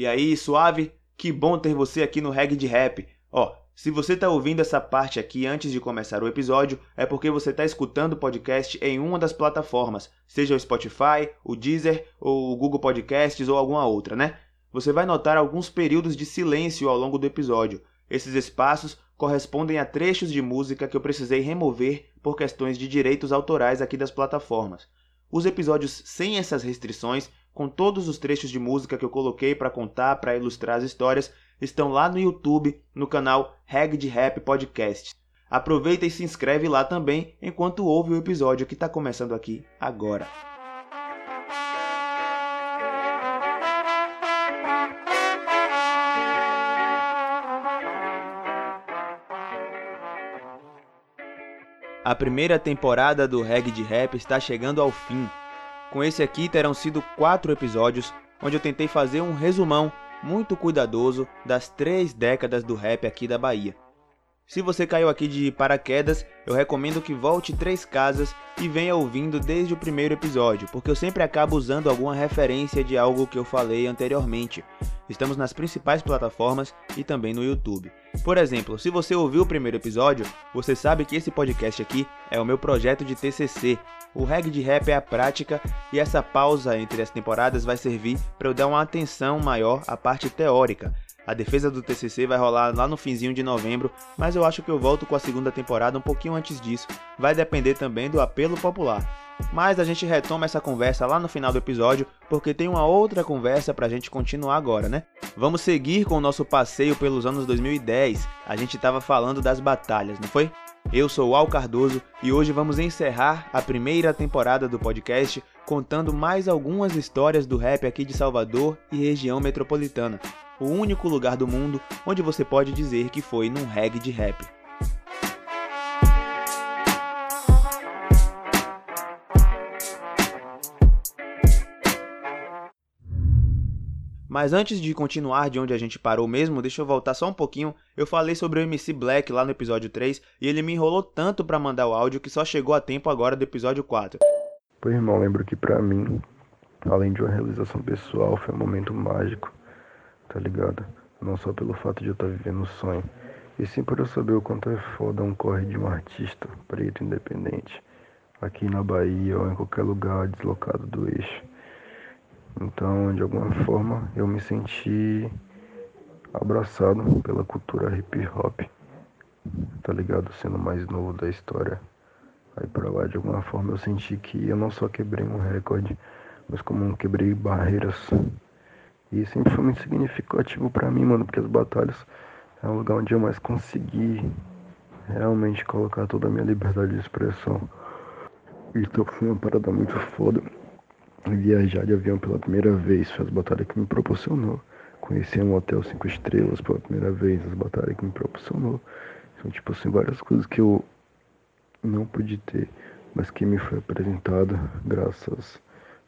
E aí, suave? Que bom ter você aqui no Reg de Rap. Ó, se você está ouvindo essa parte aqui antes de começar o episódio, é porque você está escutando o podcast em uma das plataformas, seja o Spotify, o Deezer, ou o Google Podcasts ou alguma outra, né? Você vai notar alguns períodos de silêncio ao longo do episódio. Esses espaços correspondem a trechos de música que eu precisei remover por questões de direitos autorais aqui das plataformas. Os episódios sem essas restrições, com todos os trechos de música que eu coloquei para contar, para ilustrar as histórias, estão lá no YouTube, no canal Reg de Rap Podcast. Aproveita e se inscreve lá também enquanto ouve o episódio que está começando aqui agora. A primeira temporada do Reg de Rap está chegando ao fim. Com esse aqui terão sido quatro episódios onde eu tentei fazer um resumão muito cuidadoso das três décadas do rap aqui da Bahia. Se você caiu aqui de paraquedas, eu recomendo que volte três casas e venha ouvindo desde o primeiro episódio, porque eu sempre acabo usando alguma referência de algo que eu falei anteriormente. Estamos nas principais plataformas e também no YouTube. Por exemplo, se você ouviu o primeiro episódio, você sabe que esse podcast aqui é o meu projeto de TCC. O reg de rap é a prática e essa pausa entre as temporadas vai servir para eu dar uma atenção maior à parte teórica a defesa do TCC vai rolar lá no finzinho de novembro, mas eu acho que eu volto com a segunda temporada um pouquinho antes disso. Vai depender também do apelo popular. Mas a gente retoma essa conversa lá no final do episódio, porque tem uma outra conversa pra gente continuar agora, né? Vamos seguir com o nosso passeio pelos anos 2010. A gente tava falando das batalhas, não foi? Eu sou o Al Cardoso e hoje vamos encerrar a primeira temporada do podcast contando mais algumas histórias do rap aqui de Salvador e região metropolitana o único lugar do mundo onde você pode dizer que foi num reggae de rap. Mas antes de continuar de onde a gente parou mesmo, deixa eu voltar só um pouquinho. Eu falei sobre o MC Black lá no episódio 3 e ele me enrolou tanto para mandar o áudio que só chegou a tempo agora do episódio 4. Pois irmão, lembro que para mim, além de uma realização pessoal, foi um momento mágico tá ligado? Não só pelo fato de eu estar tá vivendo o sonho, e sim por eu saber o quanto é foda um corre de um artista preto independente, aqui na Bahia ou em qualquer lugar deslocado do eixo. Então, de alguma forma, eu me senti abraçado pela cultura hip hop, tá ligado? Sendo mais novo da história. Aí pra lá, de alguma forma, eu senti que eu não só quebrei um recorde, mas como quebrei barreiras e sempre foi muito significativo para mim, mano, porque as batalhas é um lugar onde eu mais consegui realmente colocar toda a minha liberdade de expressão. Então foi uma parada muito foda. Viajar de avião pela primeira vez foi as batalhas que me proporcionou. Conhecer um hotel cinco estrelas pela primeira vez, as batalhas que me proporcionou. São tipo assim, várias coisas que eu não pude ter, mas que me foi apresentada graças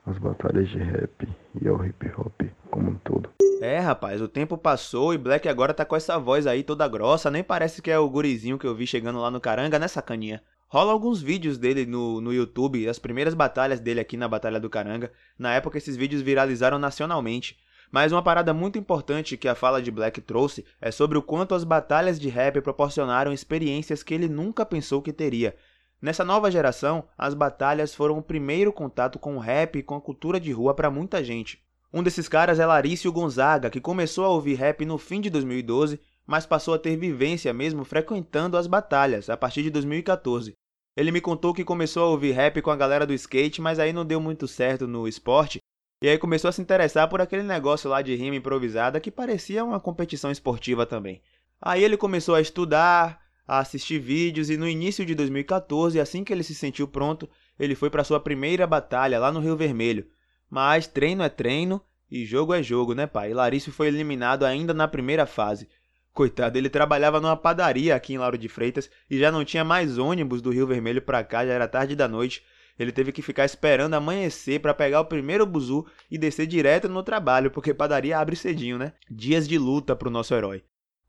às batalhas de rap e ao hip hop como um todo. É, rapaz, o tempo passou e Black agora tá com essa voz aí toda grossa, nem parece que é o gurizinho que eu vi chegando lá no Caranga, né, sacaninha? Rola alguns vídeos dele no, no YouTube, as primeiras batalhas dele aqui na Batalha do Caranga. Na época, esses vídeos viralizaram nacionalmente. Mas uma parada muito importante que a fala de Black trouxe é sobre o quanto as batalhas de rap proporcionaram experiências que ele nunca pensou que teria. Nessa nova geração, as batalhas foram o primeiro contato com o rap e com a cultura de rua para muita gente. Um desses caras é Larício Gonzaga, que começou a ouvir rap no fim de 2012, mas passou a ter vivência mesmo frequentando as batalhas a partir de 2014. Ele me contou que começou a ouvir rap com a galera do skate, mas aí não deu muito certo no esporte, e aí começou a se interessar por aquele negócio lá de rima improvisada que parecia uma competição esportiva também. Aí ele começou a estudar, a assistir vídeos e no início de 2014, assim que ele se sentiu pronto, ele foi para sua primeira batalha lá no Rio Vermelho, mas treino é treino e jogo é jogo, né, pai? Larício foi eliminado ainda na primeira fase. Coitado, ele trabalhava numa padaria aqui em Lauro de Freitas e já não tinha mais ônibus do Rio Vermelho para cá, já era tarde da noite. Ele teve que ficar esperando amanhecer para pegar o primeiro buzu e descer direto no trabalho, porque padaria abre cedinho, né? Dias de luta pro nosso herói.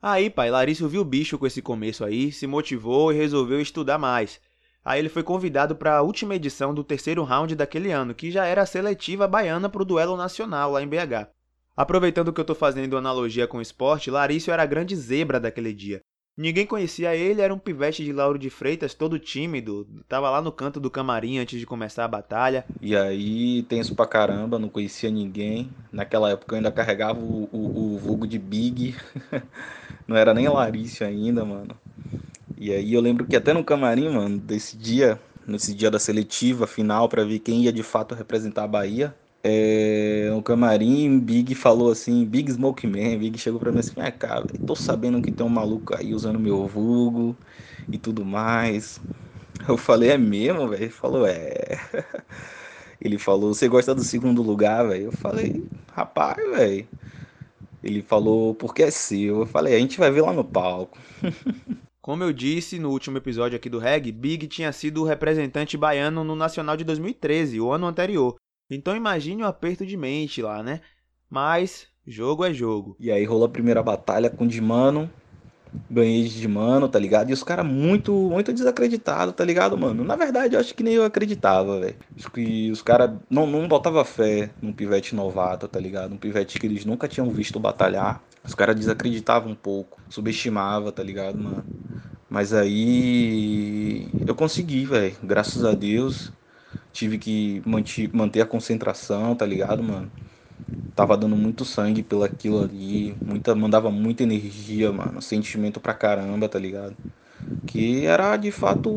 Aí, pai, Larício viu o bicho com esse começo aí, se motivou e resolveu estudar mais. Aí ele foi convidado para a última edição do terceiro round daquele ano, que já era a seletiva baiana para o duelo nacional lá em BH. Aproveitando que eu tô fazendo analogia com o esporte, Larício era a grande zebra daquele dia. Ninguém conhecia ele, era um pivete de Lauro de Freitas, todo tímido, tava lá no canto do camarim antes de começar a batalha. E aí, tenso pra caramba, não conhecia ninguém. Naquela época eu ainda carregava o, o, o vulgo de Big, não era nem Larício ainda, mano. E aí eu lembro que até no camarim, mano, desse dia, nesse dia da seletiva final, para ver quem ia de fato representar a Bahia, é, no camarim, Big falou assim, Big Smoke Man, Big chegou pra mim assim, ah, cara, tô sabendo que tem um maluco aí usando meu vulgo e tudo mais. Eu falei, é mesmo, velho? Ele falou, é. Ele falou, você gosta do segundo lugar, velho? Eu falei, rapaz, velho. Ele falou, porque é seu. Eu falei, a gente vai ver lá no palco. Como eu disse no último episódio aqui do Reg, Big tinha sido o representante baiano no Nacional de 2013, o ano anterior. Então imagine o aperto de mente lá, né? Mas jogo é jogo. E aí rolou a primeira batalha com o Dimano. Ganhei de Dimano, tá ligado? E os caras muito, muito desacreditados, tá ligado, mano? Na verdade, eu acho que nem eu acreditava, velho. Que os caras não, não botava fé num pivete novato, tá ligado? Um pivete que eles nunca tinham visto batalhar. Os caras desacreditavam um pouco, subestimava, tá ligado, mano? Mas aí eu consegui, velho. Graças a Deus tive que manter a concentração, tá ligado, mano? Tava dando muito sangue pelo aquilo ali, muita, mandava muita energia, mano, sentimento pra caramba, tá ligado? Que era de fato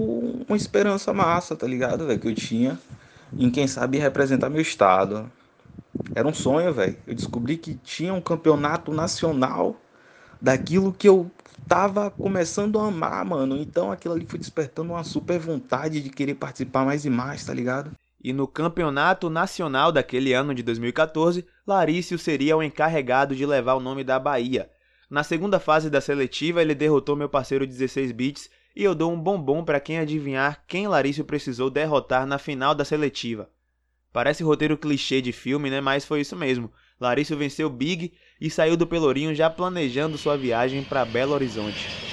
uma esperança massa, tá ligado, velho? Que eu tinha em quem sabe representar meu estado. Era um sonho, velho. Eu descobri que tinha um campeonato nacional daquilo que eu tava começando a amar, mano. Então aquilo ali foi despertando uma super vontade de querer participar mais e mais, tá ligado? E no campeonato nacional daquele ano de 2014, Larício seria o encarregado de levar o nome da Bahia. Na segunda fase da seletiva, ele derrotou meu parceiro 16 bits e eu dou um bombom para quem adivinhar quem Larício precisou derrotar na final da seletiva. Parece roteiro clichê de filme, né? Mas foi isso mesmo. Larício venceu Big e saiu do Pelourinho já planejando sua viagem para Belo Horizonte.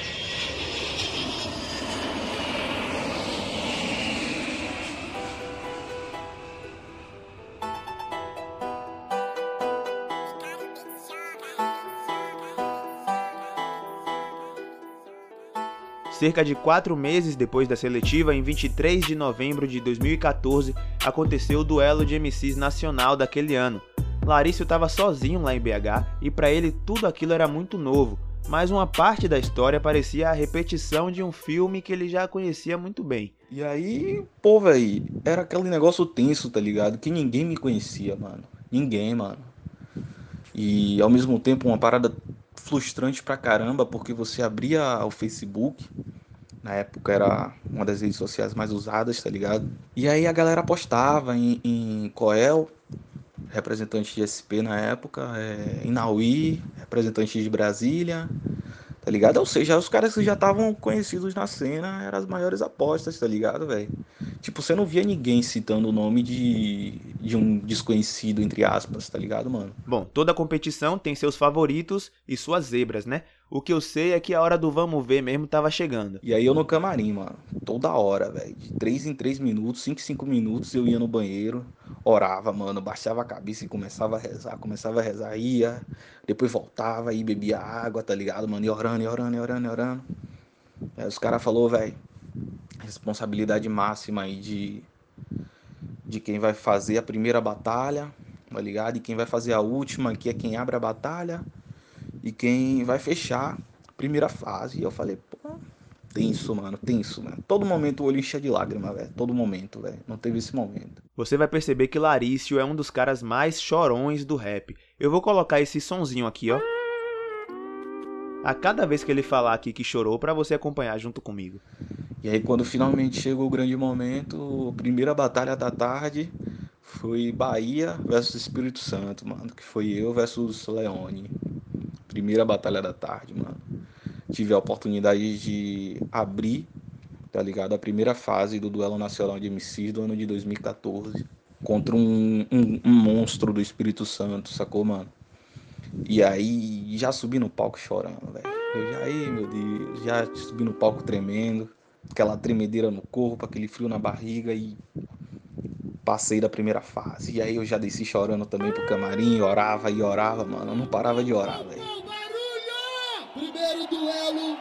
Cerca de quatro meses depois da seletiva, em 23 de novembro de 2014, aconteceu o duelo de MCs nacional daquele ano, Larício estava sozinho lá em BH e para ele tudo aquilo era muito novo, mas uma parte da história parecia a repetição de um filme que ele já conhecia muito bem. E aí, pô, velho, era aquele negócio tenso, tá ligado? Que ninguém me conhecia, mano. Ninguém, mano. E ao mesmo tempo uma parada frustrante pra caramba, porque você abria o Facebook, na época era uma das redes sociais mais usadas, tá ligado? E aí a galera postava em, em Coel representante de SP na época, é, Inauí, representante de Brasília, tá ligado? Ou seja, os caras que já estavam conhecidos na cena eram as maiores apostas, tá ligado, velho? Tipo, você não via ninguém citando o nome de, de um desconhecido, entre aspas, tá ligado, mano? Bom, toda competição tem seus favoritos e suas zebras, né? O que eu sei é que a hora do vamos ver mesmo tava chegando. E aí eu no camarim, mano, toda hora, velho. De 3 em 3 minutos, 5 em 5 minutos eu ia no banheiro, orava, mano, baixava a cabeça e começava a rezar, começava a rezar, ia, depois voltava e bebia água, tá ligado, mano? E orando, e orando, e orando, e orando. Aí os caras falou, velho, responsabilidade máxima aí de, de quem vai fazer a primeira batalha, tá ligado? E quem vai fazer a última, que é quem abre a batalha, e quem vai fechar a primeira fase. E eu falei, pô, tenso, mano, tenso, mano. Todo momento o olho enchia de lágrima, velho. Todo momento, velho. Não teve esse momento. Você vai perceber que Larício é um dos caras mais chorões do rap. Eu vou colocar esse sonzinho aqui, ó. A cada vez que ele falar aqui que chorou, para você acompanhar junto comigo. E aí quando finalmente chegou o grande momento, primeira batalha da tarde foi Bahia versus Espírito Santo, mano, que foi eu versus Leone. Primeira batalha da tarde, mano. Tive a oportunidade de abrir, tá ligado? A primeira fase do duelo nacional de MCs do ano de 2014 contra um, um, um monstro do Espírito Santo, sacou, mano? E aí já subi no palco chorando, velho. Eu já, aí, meu Deus, já subi no palco tremendo aquela tremedeira no corpo, aquele frio na barriga e passei da primeira fase. E aí eu já desci chorando também pro camarim, orava e orava, mano. Eu não parava de orar, velho. Duelo,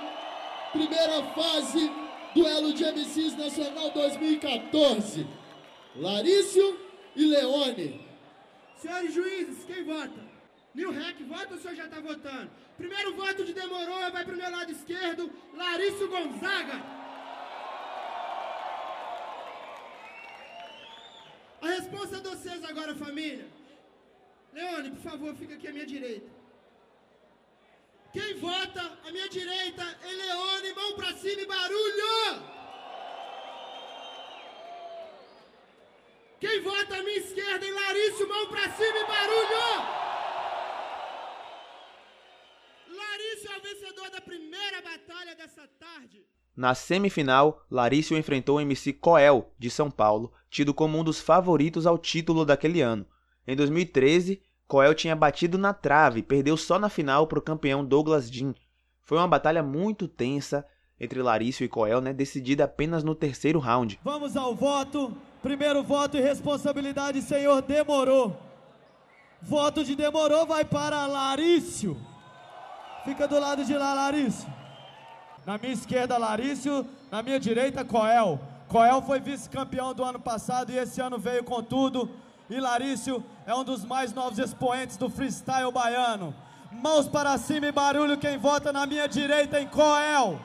primeira fase, duelo de MCs Nacional 2014. Larício e Leone. Senhores juízes, quem vota? Nil Rec, vota ou o senhor já está votando? Primeiro voto de Demorou vai para o meu lado esquerdo, Larício Gonzaga. A resposta de vocês agora, família. Leone, por favor, fica aqui à minha direita. Quem vota à minha direita é Leone, mão pra cima e barulho! Quem vota à minha esquerda em Larício, mão pra cima e barulho! Larício é o vencedor da primeira batalha dessa tarde. Na semifinal, Larício enfrentou o MC Coel, de São Paulo, tido como um dos favoritos ao título daquele ano. Em 2013, Coel tinha batido na trave perdeu só na final para o campeão Douglas Jean. Foi uma batalha muito tensa entre Larício e Coel, né, decidida apenas no terceiro round. Vamos ao voto. Primeiro voto e responsabilidade, senhor Demorou. Voto de Demorou vai para Larício. Fica do lado de lá, Larício. Na minha esquerda, Larício. Na minha direita, Coel. Coel foi vice-campeão do ano passado e esse ano veio com tudo. E Larício é um dos mais novos expoentes do freestyle baiano. Mãos para cima e barulho quem vota na minha direita em Coel.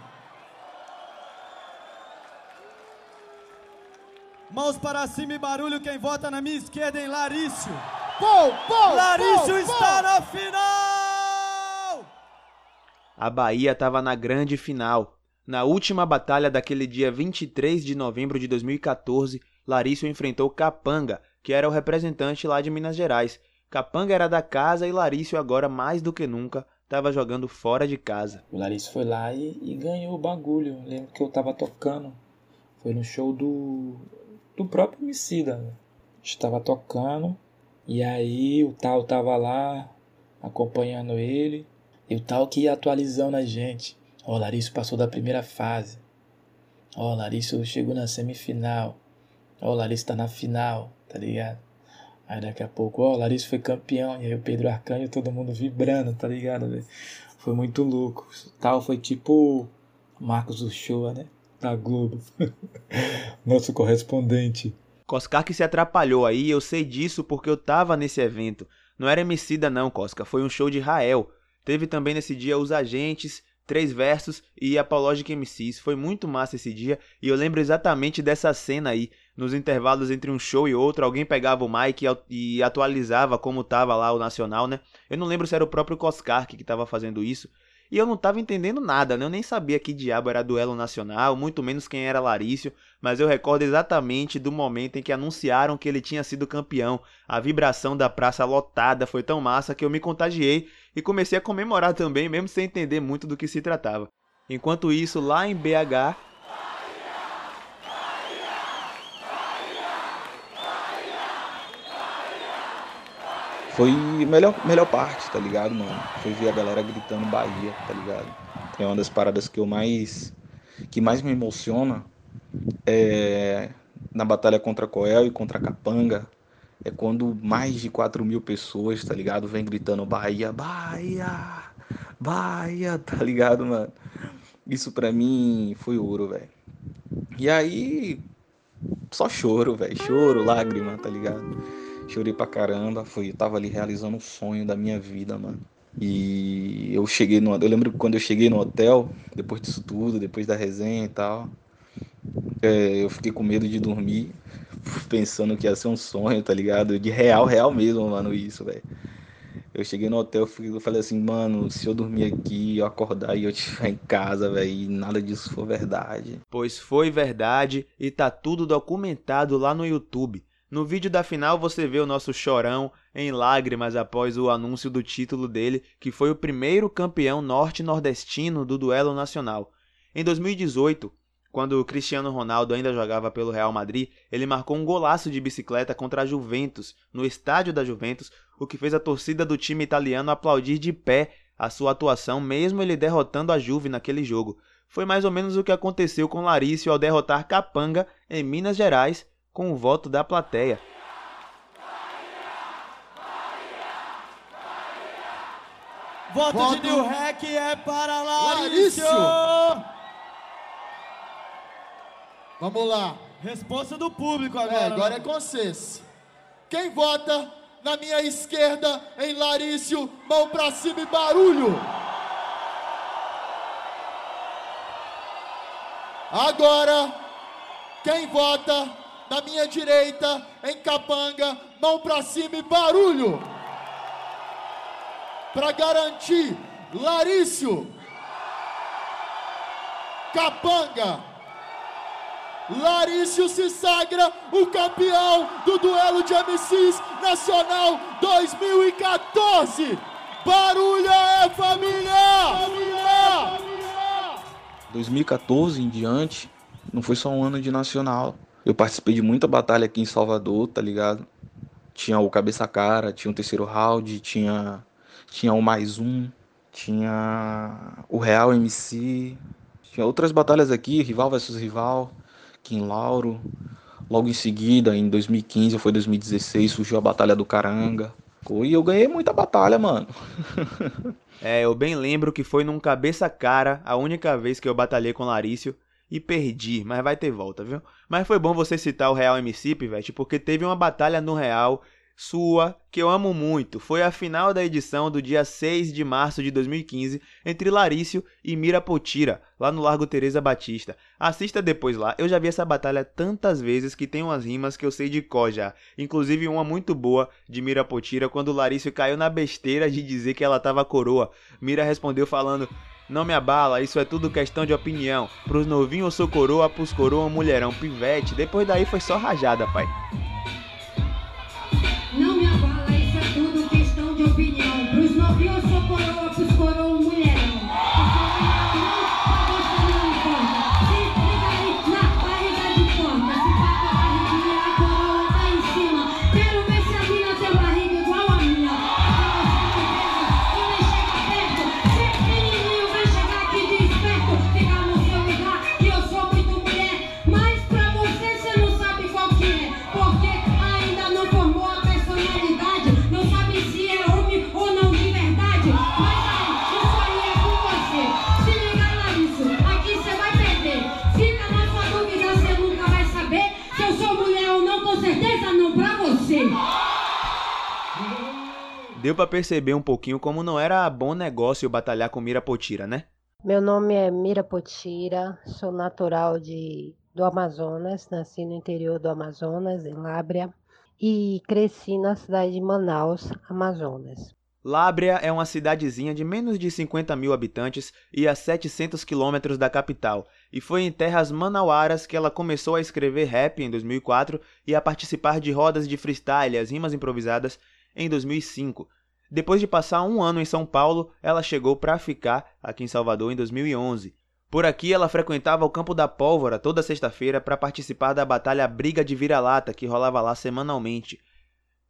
Mãos para cima e barulho quem vota na minha esquerda em Larício. Pou, pou, Larício pou, está pou. na final! A Bahia estava na grande final. Na última batalha daquele dia 23 de novembro de 2014, Larício enfrentou Capanga, que era o representante lá de Minas Gerais. Capanga era da casa e Larício agora mais do que nunca estava jogando fora de casa. O Larício foi lá e, e ganhou o bagulho. Lembro que eu tava tocando. Foi no show do, do próprio Emicida. né? Estava tocando. E aí o tal tava lá acompanhando ele. E o tal que ia atualizando a gente. Ó, o Larício passou da primeira fase. Ó, o Larício chegou na semifinal. Ó, o Larício tá na final, tá ligado? Aí daqui a pouco, ó, o Larício foi campeão. E aí o Pedro Arcanjo, todo mundo vibrando, tá ligado? Foi muito louco. Tal foi tipo Marcos Uchoa, né? Da Globo. Nosso correspondente. Coscar que se atrapalhou aí, eu sei disso porque eu tava nesse evento. Não era Emicida não, Cosca, foi um show de Rael. Teve também nesse dia os agentes, três versos e Apologic MCs. Foi muito massa esse dia e eu lembro exatamente dessa cena aí. Nos intervalos entre um show e outro, alguém pegava o mic e atualizava como tava lá o Nacional, né? Eu não lembro se era o próprio Coscar que tava fazendo isso. E eu não tava entendendo nada, né? Eu nem sabia que diabo era duelo nacional, muito menos quem era Larício, mas eu recordo exatamente do momento em que anunciaram que ele tinha sido campeão. A vibração da praça lotada foi tão massa que eu me contagiei e comecei a comemorar também, mesmo sem entender muito do que se tratava. Enquanto isso, lá em BH, Foi melhor, melhor parte, tá ligado, mano? Foi ver a galera gritando Bahia, tá ligado? É uma das paradas que eu mais. que mais me emociona é na batalha contra Coel e contra Capanga. É quando mais de 4 mil pessoas, tá ligado? Vem gritando Bahia, Bahia, Bahia, tá ligado, mano? Isso pra mim foi ouro, velho. E aí, só choro, velho. Choro, lágrima, tá ligado? Chorei pra caramba. Foi, eu tava ali realizando um sonho da minha vida, mano. E eu cheguei no. Eu lembro que quando eu cheguei no hotel, depois disso tudo, depois da resenha e tal, é, eu fiquei com medo de dormir, pensando que ia ser um sonho, tá ligado? De real, real mesmo, mano, isso, velho. Eu cheguei no hotel, eu falei assim, mano, se eu dormir aqui, eu acordar e eu estiver em casa, velho, e nada disso for verdade. Pois foi verdade e tá tudo documentado lá no YouTube. No vídeo da final você vê o nosso chorão em lágrimas após o anúncio do título dele, que foi o primeiro campeão norte-nordestino do duelo nacional. Em 2018, quando Cristiano Ronaldo ainda jogava pelo Real Madrid, ele marcou um golaço de bicicleta contra a Juventus, no estádio da Juventus, o que fez a torcida do time italiano aplaudir de pé a sua atuação, mesmo ele derrotando a Juve naquele jogo. Foi mais ou menos o que aconteceu com Larício ao derrotar Capanga em Minas Gerais com o voto da plateia. Voto, Voto- de New Hack é para Larício. Larício. Vamos lá. Resposta do público agora. É, agora é com vocês. Quem vota na minha esquerda em Larício, mão pra cima e barulho. Agora, quem vota na minha direita em Capanga, mão pra cima e barulho. Para garantir, Larício, Capanga, Larício se sagra o campeão do duelo de MCs Nacional 2014. Barulho é! Família! 2014 em diante, não foi só um ano de nacional. Eu participei de muita batalha aqui em Salvador, tá ligado? Tinha o Cabeça Cara, tinha o terceiro round, tinha, tinha o Mais Um, tinha o Real MC, tinha outras batalhas aqui, Rival versus Rival, Kim Lauro. Logo em seguida, em 2015 ou foi 2016, surgiu a Batalha do Caranga. E eu ganhei muita batalha, mano. É, eu bem lembro que foi num cabeça cara a única vez que eu batalhei com Larício e perdi, mas vai ter volta, viu? Mas foi bom você citar o Real MC, Pivete, porque teve uma batalha no Real sua que eu amo muito. Foi a final da edição do dia 6 de março de 2015 entre Larício e Mira Potira, lá no Largo Teresa Batista. Assista depois lá. Eu já vi essa batalha tantas vezes que tem umas rimas que eu sei de cor já. Inclusive uma muito boa de Mira Potira quando Larício caiu na besteira de dizer que ela tava coroa. Mira respondeu falando: não me abala, isso é tudo questão de opinião. Pros novinhos eu sou coroa, pros coroa mulherão, pivete. Depois daí foi só rajada, pai. Deu pra perceber um pouquinho como não era bom negócio batalhar com Mira Potira, né? Meu nome é Mira Potira, sou natural de, do Amazonas, nasci no interior do Amazonas, em Lábrea, e cresci na cidade de Manaus, Amazonas. Lábrea é uma cidadezinha de menos de 50 mil habitantes e a 700 quilômetros da capital, e foi em terras manauaras que ela começou a escrever rap em 2004 e a participar de rodas de freestyle, as rimas improvisadas, em 2005. Depois de passar um ano em São Paulo, ela chegou para ficar aqui em Salvador em 2011. Por aqui, ela frequentava o Campo da Pólvora toda sexta-feira para participar da batalha Briga de Vira-Lata, que rolava lá semanalmente.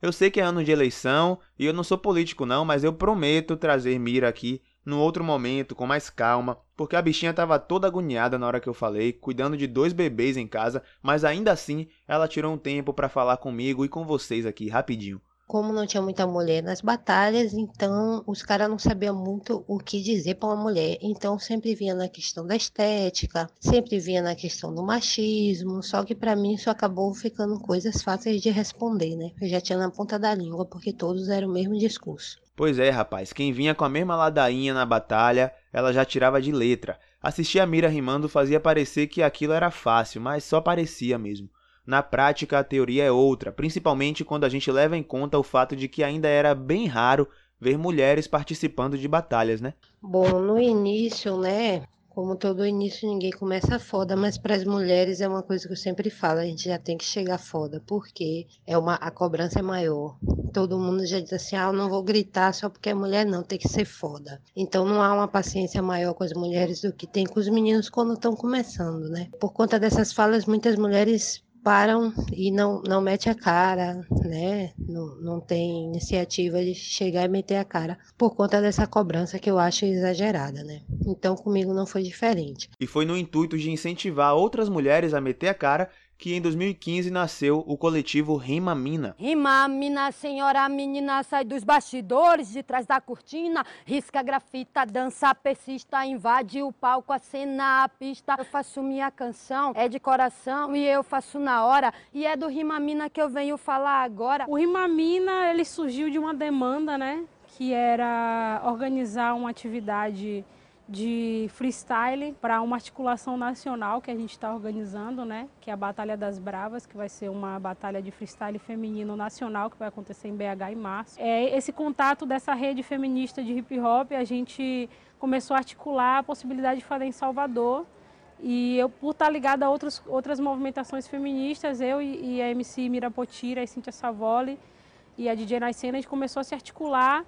Eu sei que é ano de eleição e eu não sou político não, mas eu prometo trazer Mira aqui num outro momento, com mais calma, porque a bichinha tava toda agoniada na hora que eu falei, cuidando de dois bebês em casa, mas ainda assim ela tirou um tempo para falar comigo e com vocês aqui rapidinho. Como não tinha muita mulher nas batalhas, então os caras não sabiam muito o que dizer para uma mulher. Então sempre vinha na questão da estética, sempre vinha na questão do machismo. Só que para mim isso acabou ficando coisas fáceis de responder, né? Eu já tinha na ponta da língua porque todos eram o mesmo discurso. Pois é, rapaz, quem vinha com a mesma ladainha na batalha, ela já tirava de letra. Assistir a Mira rimando fazia parecer que aquilo era fácil, mas só parecia mesmo. Na prática, a teoria é outra, principalmente quando a gente leva em conta o fato de que ainda era bem raro ver mulheres participando de batalhas, né? Bom, no início, né? Como todo início, ninguém começa foda, mas para as mulheres é uma coisa que eu sempre falo, a gente já tem que chegar foda, porque é uma, a cobrança é maior. Todo mundo já diz assim, ah, eu não vou gritar só porque é mulher, não, tem que ser foda. Então não há uma paciência maior com as mulheres do que tem com os meninos quando estão começando, né? Por conta dessas falas, muitas mulheres param e não, não mete a cara, né? Não, não tem iniciativa de chegar e meter a cara por conta dessa cobrança que eu acho exagerada, né? Então comigo não foi diferente. E foi no intuito de incentivar outras mulheres a meter a cara que em 2015 nasceu o coletivo Rima Mina. Rima, mina, senhora, menina, sai dos bastidores, de trás da cortina, risca, grafita, dança, persista, invade o palco, a cena, a pista. Eu faço minha canção, é de coração e eu faço na hora, e é do Rima Mina que eu venho falar agora. O Rima Mina, ele surgiu de uma demanda, né, que era organizar uma atividade de freestyle para uma articulação nacional que a gente está organizando, né? Que é a Batalha das Bravas, que vai ser uma batalha de freestyle feminino nacional que vai acontecer em BH em março. É esse contato dessa rede feminista de hip hop, a gente começou a articular a possibilidade de fazer em Salvador. E eu, por estar ligada a outros, outras movimentações feministas, eu e, e a MC Mirapotira, a Cíntia Savoli e a DJ Nascena, a gente começou a se articular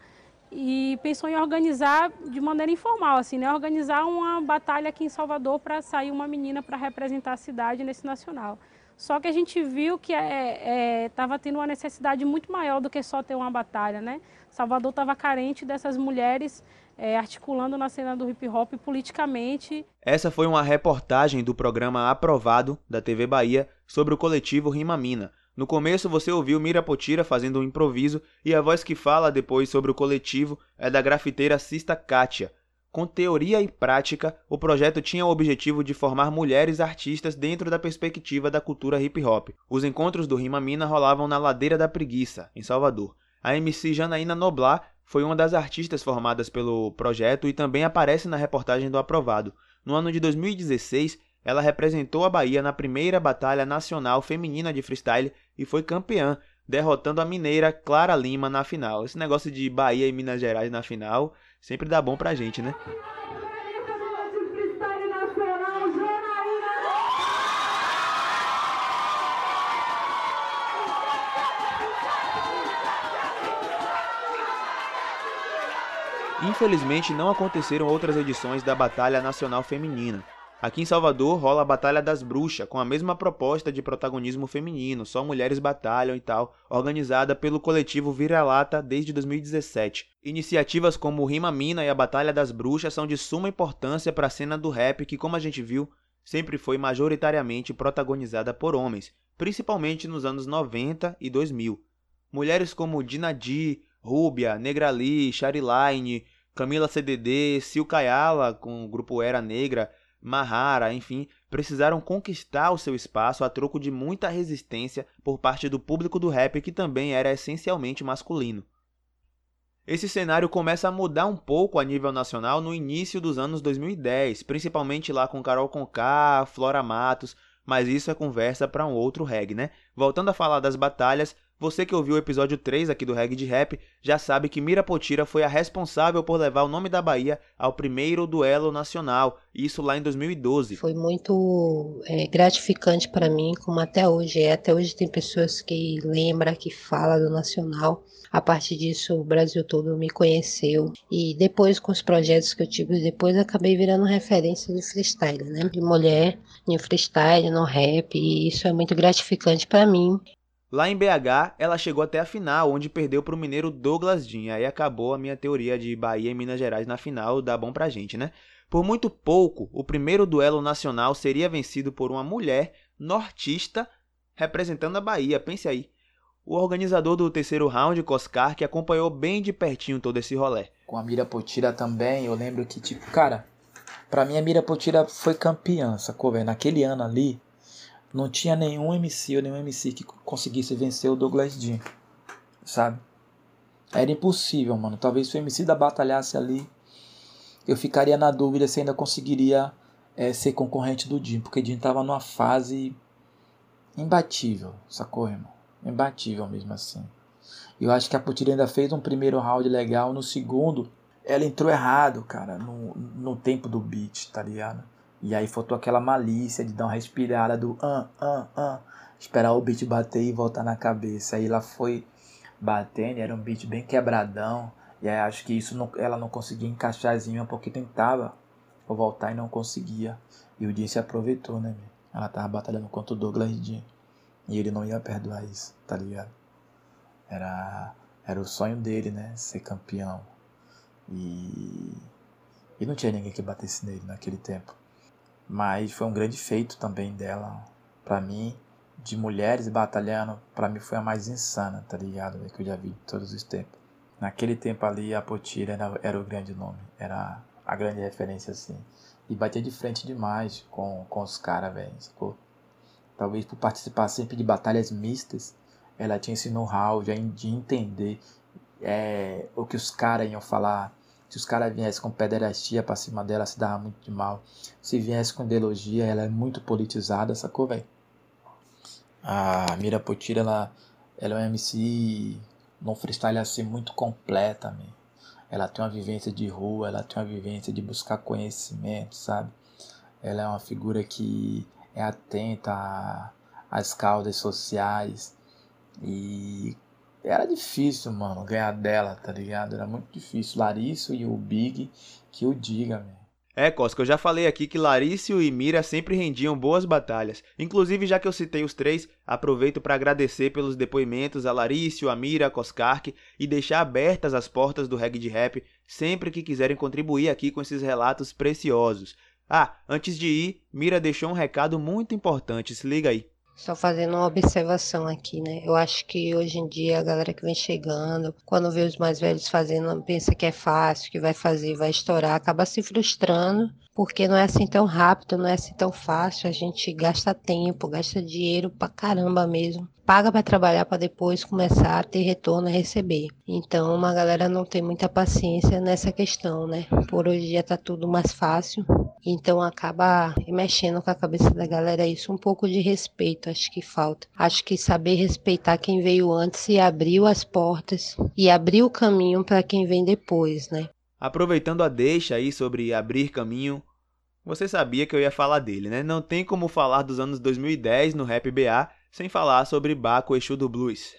e pensou em organizar de maneira informal, assim, né? Organizar uma batalha aqui em Salvador para sair uma menina para representar a cidade nesse nacional. Só que a gente viu que estava é, é, tendo uma necessidade muito maior do que só ter uma batalha, né? Salvador estava carente dessas mulheres é, articulando na cena do hip hop politicamente. Essa foi uma reportagem do programa Aprovado da TV Bahia sobre o coletivo Rima Mina, no começo você ouviu Mira Potira fazendo um improviso e a voz que fala depois sobre o coletivo é da grafiteira Sista Kátia. Com teoria e prática, o projeto tinha o objetivo de formar mulheres artistas dentro da perspectiva da cultura hip hop. Os encontros do Rima Mina rolavam na Ladeira da Preguiça, em Salvador. A MC Janaína Noblar foi uma das artistas formadas pelo projeto e também aparece na reportagem do Aprovado. No ano de 2016, ela representou a Bahia na primeira Batalha Nacional Feminina de Freestyle e foi campeã, derrotando a mineira Clara Lima na final. Esse negócio de Bahia e Minas Gerais na final sempre dá bom pra gente, né? Infelizmente, não aconteceram outras edições da Batalha Nacional Feminina. Aqui em Salvador rola a Batalha das Bruxas, com a mesma proposta de protagonismo feminino, só mulheres batalham e tal, organizada pelo coletivo Vira-Lata desde 2017. Iniciativas como Rima Mina e a Batalha das Bruxas são de suma importância para a cena do rap, que, como a gente viu, sempre foi majoritariamente protagonizada por homens, principalmente nos anos 90 e 2000. Mulheres como Dinadi, Rúbia, Negrali, Chariline, Camila CDD, Sil Kayala, com o grupo Era Negra, Mahara, enfim, precisaram conquistar o seu espaço a troco de muita resistência por parte do público do rap que também era essencialmente masculino. Esse cenário começa a mudar um pouco a nível nacional no início dos anos 2010, principalmente lá com Carol Conká, Flora Matos, mas isso é conversa para um outro reggae, né? Voltando a falar das batalhas, você que ouviu o episódio 3 aqui do Reggae de Rap já sabe que Mirapotira foi a responsável por levar o nome da Bahia ao primeiro duelo nacional, isso lá em 2012. Foi muito é, gratificante para mim, como até hoje é. Até hoje tem pessoas que lembram, que falam do Nacional. A partir disso, o Brasil todo me conheceu. E depois, com os projetos que eu tive, depois acabei virando referência de freestyle, né? De mulher em freestyle, no rap. E isso é muito gratificante para mim. Lá em BH, ela chegou até a final, onde perdeu para o mineiro Douglas Jean. Aí acabou a minha teoria de Bahia e Minas Gerais na final, dá bom pra gente, né? Por muito pouco, o primeiro duelo nacional seria vencido por uma mulher nortista representando a Bahia, pense aí. O organizador do terceiro round, Coscar, que acompanhou bem de pertinho todo esse rolê. Com a Mira Potira também, eu lembro que, tipo, cara, pra mim a Mira Potira foi campeã, sacou, velho? Naquele ano ali, não tinha nenhum MC ou nenhum MC que conseguisse vencer o Douglas Jean, sabe? Era impossível, mano. Talvez se o MC da batalhasse ali, eu ficaria na dúvida se ainda conseguiria é, ser concorrente do Jim, porque Jim tava numa fase imbatível, sacou, irmão? Imbatível mesmo assim. Eu acho que a Putira ainda fez um primeiro round legal, no segundo ela entrou errado, cara, no, no tempo do beat, tá ligado? E aí faltou aquela malícia de dar uma respirada do ah, ah, ah, esperar o beat bater e voltar na cabeça. Aí ela foi batendo, era um beat bem quebradão. E aí acho que isso não, ela não conseguia encaixarzinho porque tentava voltar e não conseguia. E o Jim se aproveitou, né? Ela tava batalhando contra o Douglas Jim. E ele não ia perdoar isso, tá ligado? Era, era o sonho dele, né? Ser campeão. E, e não tinha ninguém que batesse nele naquele tempo. Mas foi um grande feito também dela para mim de mulheres batalhando, para mim foi a mais insana, tá ligado? Que eu já vi todos os tempos. Naquele tempo ali, a Potira era, era o grande nome, era a grande referência, assim. E batia de frente demais com, com os caras, velho, sacou? Talvez por participar sempre de batalhas mistas, ela tinha esse know-how de entender é, o que os caras iam falar. Se os caras viessem com pederastia pra cima dela, se dava muito de mal. Se viesse com ideologia, ela é muito politizada, sacou, velho? A Mira Potira, ela, ela é uma MC num freestyle assim muito completa, man. Ela tem uma vivência de rua, ela tem uma vivência de buscar conhecimento, sabe? Ela é uma figura que é atenta às causas sociais e era difícil, mano, ganhar dela, tá ligado? Era muito difícil. Larissa e o Big, que o diga, man. É, Cosca, eu já falei aqui que Larício e Mira sempre rendiam boas batalhas. Inclusive, já que eu citei os três, aproveito para agradecer pelos depoimentos a Larício, a Mira, a Coscark e deixar abertas as portas do Reggae de Rap sempre que quiserem contribuir aqui com esses relatos preciosos. Ah, antes de ir, Mira deixou um recado muito importante, se liga aí. Só fazendo uma observação aqui, né? Eu acho que hoje em dia a galera que vem chegando, quando vê os mais velhos fazendo, pensa que é fácil, que vai fazer, vai estourar, acaba se frustrando, porque não é assim tão rápido, não é assim tão fácil. A gente gasta tempo, gasta dinheiro pra caramba mesmo. Paga para trabalhar para depois começar a ter retorno a receber. Então, uma galera não tem muita paciência nessa questão, né? Por hoje dia tá tudo mais fácil. Então acaba mexendo com a cabeça da galera isso, um pouco de respeito, acho que falta. Acho que saber respeitar quem veio antes e abriu as portas e abriu o caminho para quem vem depois, né? Aproveitando a deixa aí sobre abrir caminho, você sabia que eu ia falar dele, né? Não tem como falar dos anos 2010 no Rap BA sem falar sobre Baco Exu do Blues.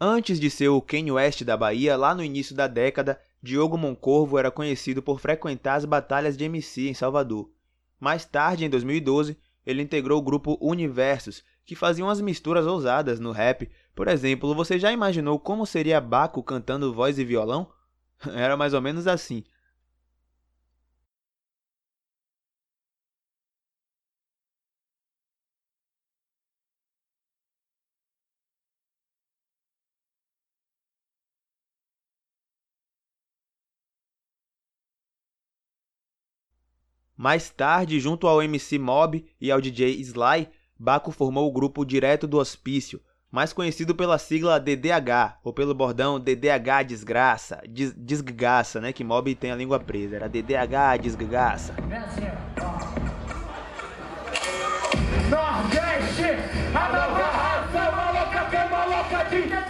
Antes de ser o Kanye West da Bahia, lá no início da década, Diogo Moncorvo era conhecido por frequentar as batalhas de MC em Salvador. Mais tarde, em 2012, ele integrou o grupo Universos, que fazia umas misturas ousadas no rap. Por exemplo, você já imaginou como seria Baco cantando voz e violão? Era mais ou menos assim. Mais tarde, junto ao MC Mob e ao DJ Sly, Baco formou o grupo Direto do Hospício, mais conhecido pela sigla DDH, ou pelo bordão DDH Desgraça, des né, que Mob tem a língua presa, era DDH Desgaça. Nordeste, a nova raça, é de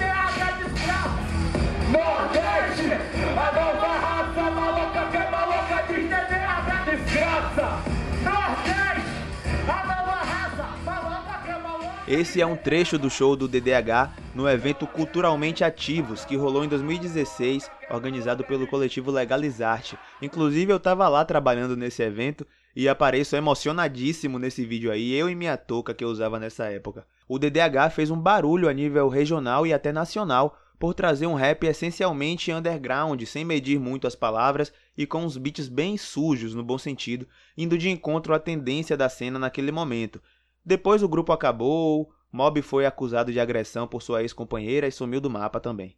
Esse é um trecho do show do DDH no evento Culturalmente Ativos, que rolou em 2016, organizado pelo coletivo Legalizarte. Inclusive eu tava lá trabalhando nesse evento e apareço emocionadíssimo nesse vídeo aí, eu e minha touca que eu usava nessa época. O DDH fez um barulho a nível regional e até nacional por trazer um rap essencialmente underground, sem medir muito as palavras e com uns beats bem sujos no bom sentido, indo de encontro à tendência da cena naquele momento, depois o grupo acabou, Mob foi acusado de agressão por sua ex-companheira e sumiu do mapa também.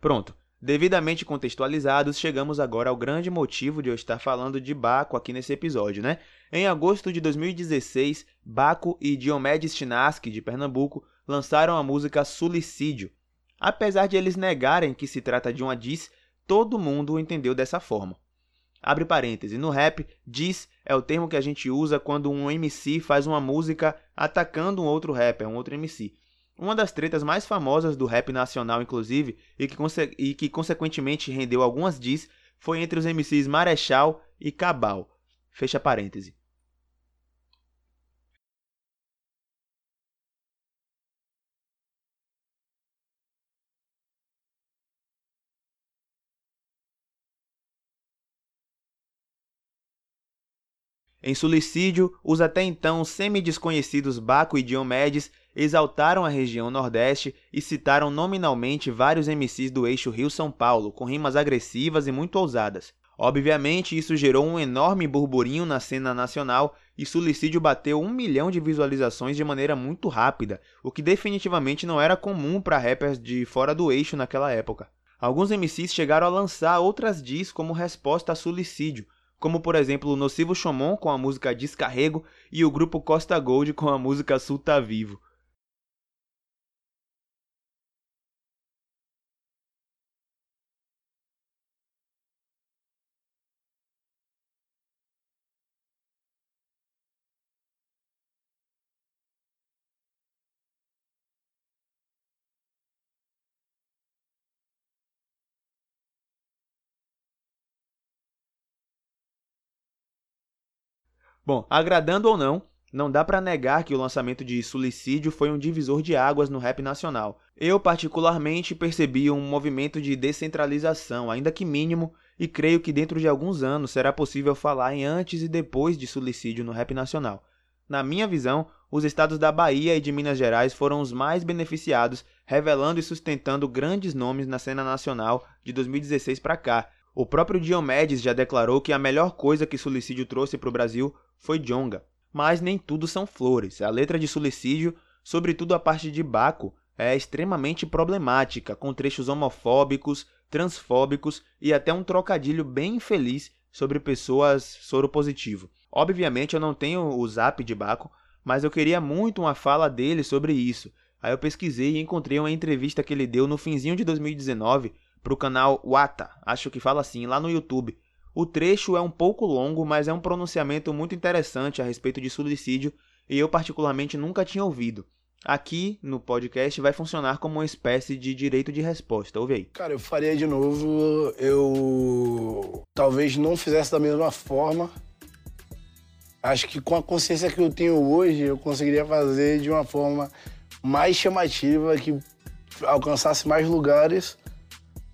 Pronto, devidamente contextualizados, chegamos agora ao grande motivo de eu estar falando de Baco aqui nesse episódio, né? Em agosto de 2016, Baco e Diomedes Chinaski, de Pernambuco, lançaram a música Suicídio. Apesar de eles negarem que se trata de uma diss, todo mundo o entendeu dessa forma. Abre parêntese, no rap, diss é o termo que a gente usa quando um MC faz uma música atacando um outro rapper, um outro MC. Uma das tretas mais famosas do rap nacional, inclusive, e que, e que consequentemente rendeu algumas diss, foi entre os MCs Marechal e Cabal. Fecha parêntese. Em Sulicídio, os até então semi-desconhecidos Baco e Diomedes exaltaram a região Nordeste e citaram nominalmente vários MCs do eixo Rio-São Paulo, com rimas agressivas e muito ousadas. Obviamente, isso gerou um enorme burburinho na cena nacional e Sulicídio bateu um milhão de visualizações de maneira muito rápida, o que definitivamente não era comum para rappers de fora do eixo naquela época. Alguns MCs chegaram a lançar outras diss como resposta a Sulicídio, como por exemplo o Nocivo Chomon com a música Descarrego e o grupo Costa Gold com a música Sul Tá Vivo. Bom, agradando ou não, não dá para negar que o lançamento de Suicídio foi um divisor de águas no rap nacional. Eu, particularmente, percebi um movimento de descentralização, ainda que mínimo, e creio que dentro de alguns anos será possível falar em antes e depois de Suicídio no rap nacional. Na minha visão, os estados da Bahia e de Minas Gerais foram os mais beneficiados, revelando e sustentando grandes nomes na cena nacional de 2016 para cá. O próprio Diomedes já declarou que a melhor coisa que Suicídio trouxe para o Brasil foi Jonga. Mas nem tudo são flores. A letra de Suicídio, sobretudo a parte de Baco, é extremamente problemática, com trechos homofóbicos, transfóbicos e até um trocadilho bem infeliz sobre pessoas soropositivo. Obviamente eu não tenho o zap de Baco, mas eu queria muito uma fala dele sobre isso. Aí eu pesquisei e encontrei uma entrevista que ele deu no finzinho de 2019 para o canal Wata, acho que fala assim, lá no YouTube. O trecho é um pouco longo, mas é um pronunciamento muito interessante a respeito de suicídio e eu particularmente nunca tinha ouvido. Aqui no podcast vai funcionar como uma espécie de direito de resposta. Ouve aí. Cara, eu faria de novo. Eu talvez não fizesse da mesma forma. Acho que com a consciência que eu tenho hoje, eu conseguiria fazer de uma forma mais chamativa, que alcançasse mais lugares,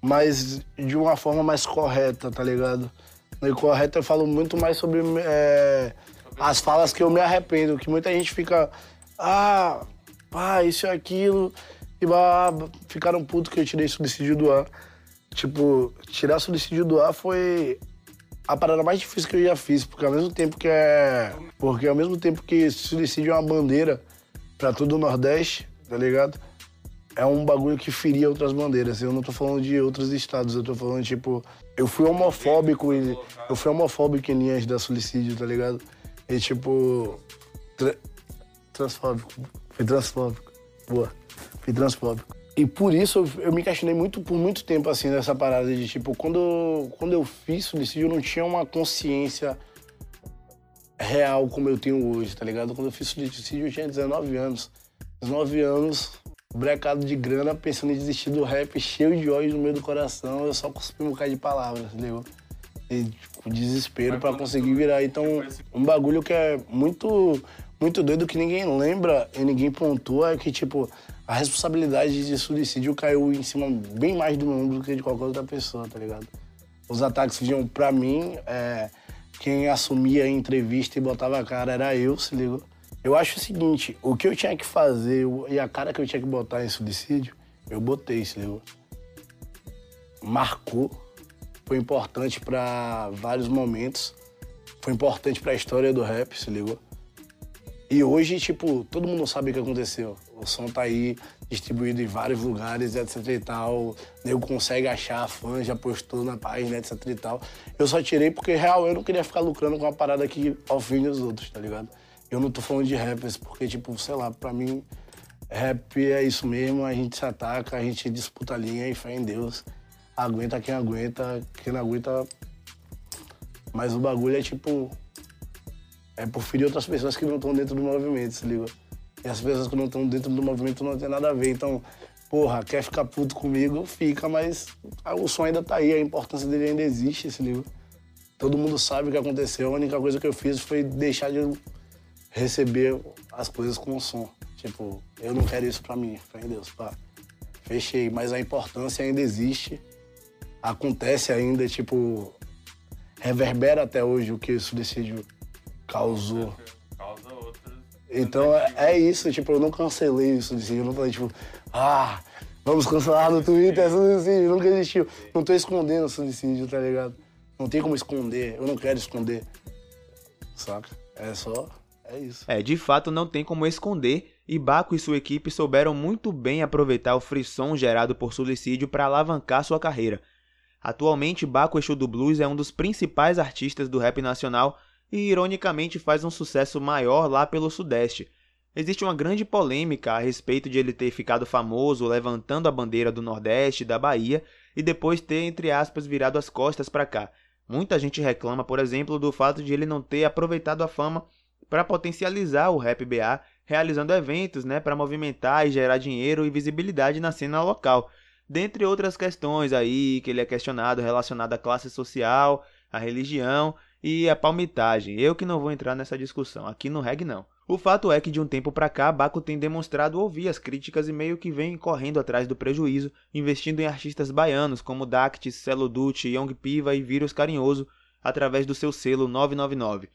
mas de uma forma mais correta, tá ligado? No correto eu falo muito mais sobre é, as falas que eu me arrependo, que muita gente fica, ah, pá, isso e aquilo, e bah, ficaram putos que eu tirei suicídio do ar. Tipo, tirar suicídio do ar foi a parada mais difícil que eu já fiz, porque ao mesmo tempo que é. Porque ao mesmo tempo que suicídio é uma bandeira para todo o Nordeste, tá ligado? É um bagulho que feria outras bandeiras. Eu não tô falando de outros estados, eu tô falando, tipo, eu fui homofóbico e. Eu fui homofóbico em linhas da suicídio, tá ligado? E tipo. Tra transfóbico. Fui transfóbico. Boa. Fui transfóbico. E por isso eu, me questionei muito por muito tempo assim nessa parada de tipo, quando, quando eu fiz suicídio eu não tinha uma consciência real como eu tenho hoje, tá ligado? Quando eu fiz suicídio eu tinha 19 anos. 19 anos, brecado de grana, pensando em desistir do rap, cheio de ódio no meio do coração, eu só cuspi um bocado de palavras, entendeu? E, tipo, desespero para conseguir virar. Então, um bagulho que é muito, muito doido, que ninguém lembra e ninguém pontua, é que, tipo, a responsabilidade de suicídio caiu em cima bem mais do meu ombro do que de qualquer outra pessoa, tá ligado? Os ataques vinham pra mim, é, quem assumia a entrevista e botava a cara era eu, se ligou? Eu acho o seguinte, o que eu tinha que fazer e a cara que eu tinha que botar em suicídio, eu botei, se ligou? Marcou, foi importante para vários momentos, foi importante para a história do rap, se ligou? E hoje, tipo, todo mundo sabe o que aconteceu. O som tá aí distribuído em vários lugares, etc e tal. Nego consegue achar, fã já postou na página, etc e tal. Eu só tirei porque, real, eu não queria ficar lucrando com uma parada que ofende os outros, tá ligado? Eu não tô falando de rappers, porque, tipo, sei lá, pra mim, rap é isso mesmo, a gente se ataca, a gente disputa a linha e fé em Deus. Aguenta quem aguenta, quem não aguenta. Mas o bagulho é tipo. É por ferir outras pessoas que não estão dentro do movimento, se liga? E as pessoas que não estão dentro do movimento não tem nada a ver. Então, porra, quer ficar puto comigo? Fica, mas o som ainda tá aí, a importância dele ainda existe, se liga? todo mundo sabe o que aconteceu. A única coisa que eu fiz foi deixar de receber as coisas com o som. Tipo, eu não quero isso pra mim, fé em Deus, pá. Fechei, mas a importância ainda existe. Acontece ainda, tipo, reverbera até hoje o que o suicídio causou. Causa outras. Então é, é isso, tipo, eu não cancelei o suicídio, eu não falei, tipo, ah, vamos cancelar no Twitter suicídio, nunca existiu. Não tô escondendo o suicídio, tá ligado? Não tem como esconder, eu não quero esconder. Saca? É só. É isso. É, de fato não tem como esconder, e Baco e sua equipe souberam muito bem aproveitar o frisson gerado por suicídio para alavancar sua carreira. Atualmente, Baco Exu do Blues é um dos principais artistas do rap nacional e, ironicamente, faz um sucesso maior lá pelo Sudeste. Existe uma grande polêmica a respeito de ele ter ficado famoso levantando a bandeira do Nordeste e da Bahia e depois ter, entre aspas, virado as costas para cá. Muita gente reclama, por exemplo, do fato de ele não ter aproveitado a fama para potencializar o rap BA, realizando eventos né, para movimentar e gerar dinheiro e visibilidade na cena local. Dentre outras questões aí que ele é questionado relacionado à classe social, à religião e à palmitagem. Eu que não vou entrar nessa discussão, aqui no reggae não. O fato é que de um tempo para cá, Baco tem demonstrado ouvir as críticas e meio que vem correndo atrás do prejuízo, investindo em artistas baianos como Dactis, Celo Ducci, Young Piva e Vírus Carinhoso, através do seu selo 999.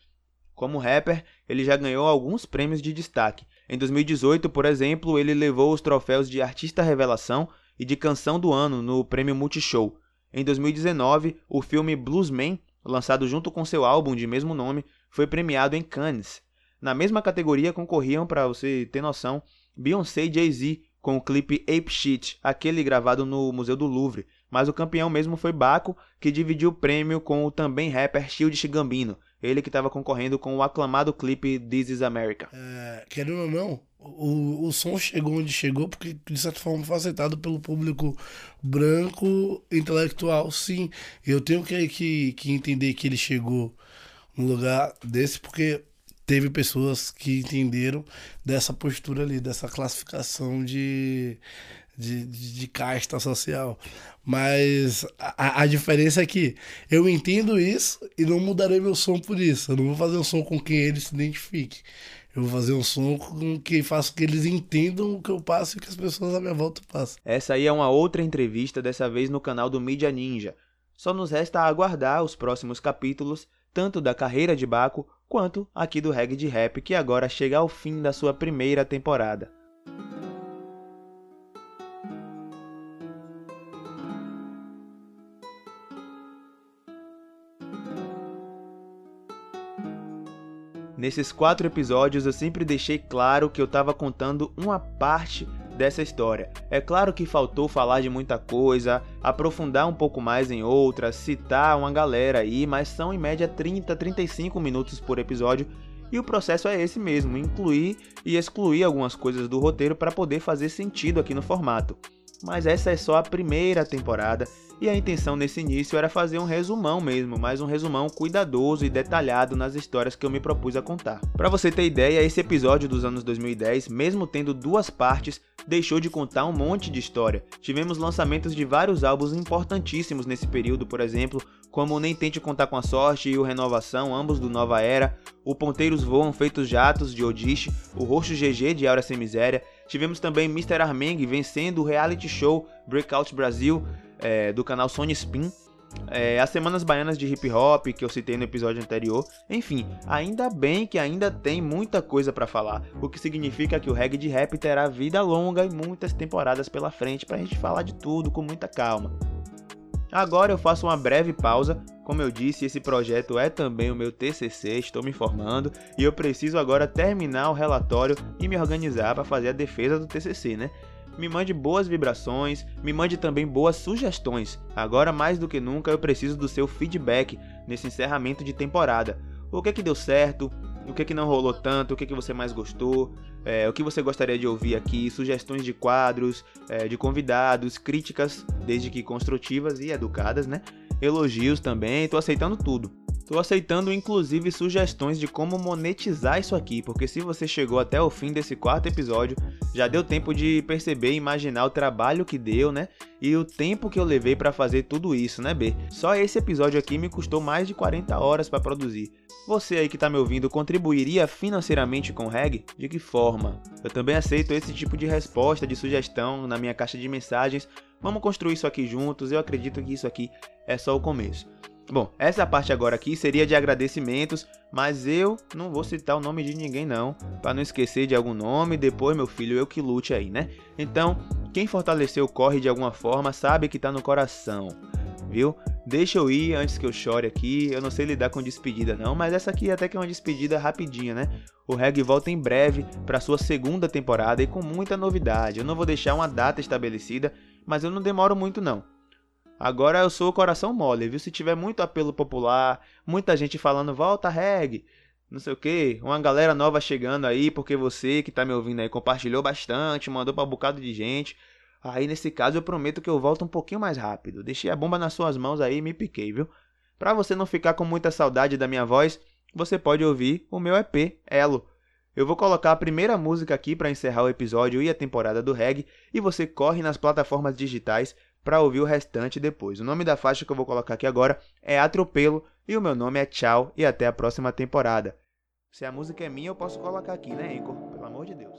Como rapper, ele já ganhou alguns prêmios de destaque. Em 2018, por exemplo, ele levou os troféus de Artista Revelação e de Canção do Ano no Prêmio Multishow. Em 2019, o filme Bluesman, lançado junto com seu álbum de mesmo nome, foi premiado em Cannes. Na mesma categoria concorriam, para você ter noção, Beyoncé e Jay-Z com o clipe Ape Shit, aquele gravado no Museu do Louvre, mas o campeão mesmo foi Baco, que dividiu o prêmio com o também rapper Shield Gambino, ele que estava concorrendo com o aclamado clipe This Is America. É, querendo ou não, o, o som chegou onde chegou porque, de certa forma, foi aceitado pelo público branco intelectual, sim. Eu tenho que, que, que entender que ele chegou num lugar desse porque teve pessoas que entenderam dessa postura ali, dessa classificação de, de, de, de casta social. Mas a, a, diferença é que eu entendo isso e não mudarei meu som por isso. Eu não vou fazer um som com quem ele se identifique. Eu vou fazer um som com que faça que eles entendam o que eu passo e que as pessoas à minha volta passam. Essa aí é uma outra entrevista, dessa vez no canal do Mídia Ninja. Só nos resta aguardar os próximos capítulos, tanto da carreira de Baco quanto aqui do Reggae de Rap, que agora chega ao fim da sua primeira temporada. Nesses quatro episódios eu sempre deixei claro que eu estava contando uma parte dessa história. É claro que faltou falar de muita coisa, aprofundar um pouco mais em outras, citar uma galera aí, mas são em média 30, 35 minutos por episódio e o processo é esse mesmo, incluir e excluir algumas coisas do roteiro para poder fazer sentido aqui no formato. Mas essa é só a primeira temporada e a intenção nesse início era fazer um resumão mesmo, mas um resumão cuidadoso e detalhado nas histórias que eu me propus a contar. Para você ter ideia, esse episódio dos anos 2010, mesmo tendo duas partes, deixou de contar um monte de história. Tivemos lançamentos de vários álbuns importantíssimos nesse período, por exemplo, como Nem Tente Contar com a Sorte e o Renovação, ambos do Nova Era, o Ponteiros Voam Feitos Jatos, de Odiche, o Roxo GG, de Aura Sem Miséria, tivemos também Mr. Armeng vencendo o reality show Breakout Brasil, é, do canal Sony Spin, é, as Semanas Baianas de Hip Hop, que eu citei no episódio anterior. Enfim, ainda bem que ainda tem muita coisa para falar, o que significa que o reggae de rap terá vida longa e muitas temporadas pela frente pra gente falar de tudo com muita calma. Agora eu faço uma breve pausa. Como eu disse, esse projeto é também o meu TCC, estou me formando e eu preciso agora terminar o relatório e me organizar para fazer a defesa do TCC, né? me mande boas vibrações, me mande também boas sugestões. Agora mais do que nunca eu preciso do seu feedback nesse encerramento de temporada. O que é que deu certo? O que é que não rolou tanto? O que é que você mais gostou? É, o que você gostaria de ouvir aqui? Sugestões de quadros, é, de convidados, críticas, desde que construtivas e educadas, né? Elogios também, tô aceitando tudo. Tô aceitando inclusive sugestões de como monetizar isso aqui, porque se você chegou até o fim desse quarto episódio, já deu tempo de perceber e imaginar o trabalho que deu, né? E o tempo que eu levei para fazer tudo isso, né, B? Só esse episódio aqui me custou mais de 40 horas para produzir. Você aí que tá me ouvindo contribuiria financeiramente com o Reg? De que forma? Eu também aceito esse tipo de resposta, de sugestão na minha caixa de mensagens. Vamos construir isso aqui juntos. Eu acredito que isso aqui é só o começo. Bom, essa parte agora aqui seria de agradecimentos, mas eu não vou citar o nome de ninguém não, para não esquecer de algum nome, depois meu filho eu que lute aí, né? Então, quem fortaleceu corre de alguma forma sabe que tá no coração, viu? Deixa eu ir antes que eu chore aqui, eu não sei lidar com despedida não, mas essa aqui até que é uma despedida rapidinha, né? O Reg volta em breve para sua segunda temporada e com muita novidade. Eu não vou deixar uma data estabelecida, mas eu não demoro muito não. Agora eu sou o coração mole, viu? Se tiver muito apelo popular, muita gente falando volta reg, não sei o que, uma galera nova chegando aí, porque você que tá me ouvindo aí compartilhou bastante, mandou pra um bocado de gente. Aí nesse caso eu prometo que eu volto um pouquinho mais rápido. Deixei a bomba nas suas mãos aí e me piquei, viu? Pra você não ficar com muita saudade da minha voz, você pode ouvir o meu EP, Elo. Eu vou colocar a primeira música aqui para encerrar o episódio e a temporada do reggae, e você corre nas plataformas digitais para ouvir o restante depois. O nome da faixa que eu vou colocar aqui agora é Atropelo e o meu nome é Tchau e até a próxima temporada. Se a música é minha, eu posso colocar aqui, né, Anchor? Pelo amor de Deus.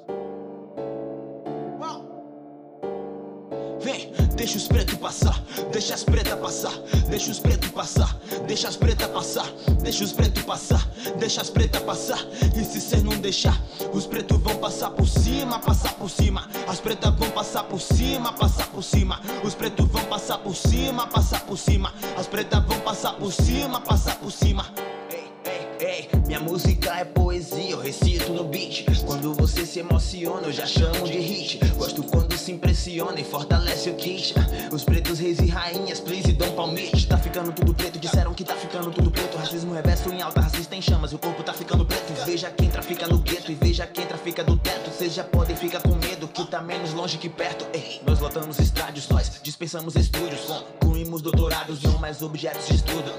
Vem, deixa os pretos passar, deixa as pretas passar, deixa os pretos passar, deixa as pretas passar, deixa os pretos passar, deixa as pretas passar. E se cê não deixar, os pretos vão passar por cima, passar por cima. As pretas vão passar por cima, passar por cima. Os pretos vão passar por cima, passar por cima. As pretas vão passar por cima, passar por cima. Ei, minha música é poesia, eu recito no beat. Quando você se emociona, eu já chamo de hit. Gosto quando se impressiona e fortalece o kit. Os pretos, reis e rainhas, please dom palmite. Tá ficando tudo preto, disseram que tá ficando tudo preto. Racismo reverso em alta, racista em chamas, o corpo tá ficando preto. Veja quem trafica no gueto e veja quem trafica do teto. Já podem ficar com medo, que tá menos longe que perto. Ei, nós lotamos estádios, nós dispensamos estúdios. Concluímos doutorados, não mais objetos de estudo.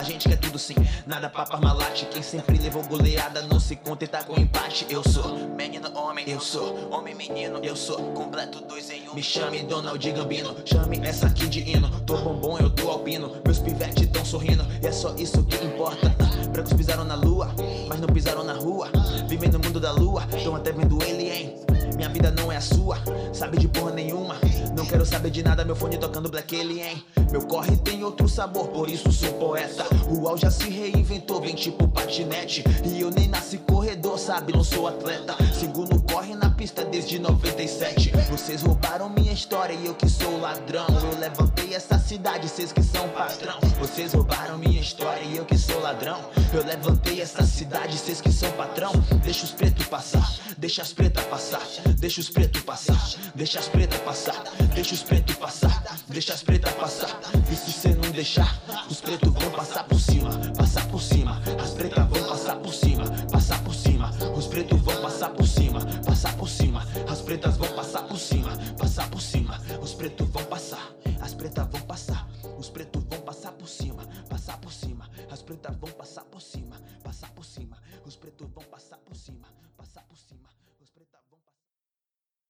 A gente quer tudo sim, nada pra parmalate. Quem sempre levou goleada não se contenta com empate. Eu sou menino homem, eu sou homem menino, eu sou completo dois em um. Me chame Donald Gambino, chame essa aqui de hino. Tô bombom, eu tô alpino, meus pivetes tão sorrindo. E é só isso que importa. Brancos pisaram na lua, mas não pisaram na rua. Vivem no mundo da lua, tão até vendo ele, hein? Minha vida não é a sua, sabe de porra nenhuma. Não quero saber de nada, meu fone tocando Black Alien. Meu corre tem outro sabor, por isso sou poeta. O UAU já se reinventou, vem tipo patinete. E eu nem nasci corredor, sabe? Não sou atleta. Sigo no corre na pista desde 97. Vocês roubaram minha história e eu que sou ladrão. Eu levantei essa cidade, vocês que são patrão. Vocês roubaram minha história e eu que sou ladrão. Eu levantei essa cidade, vocês que são patrão. Deixa os pretos passar, deixa as pretas passar. Deixa os pretos passar, deixa as pretas passar. Deixa os pretos passar, deixa as pretas passar. E se cê não deixar, os pretos vão passar por cima, passar por cima. As pretas vão passar por cima, passar por cima. Os pretos vão passar por cima, passar por cima. As pretas vão passar por cima, passar por cima.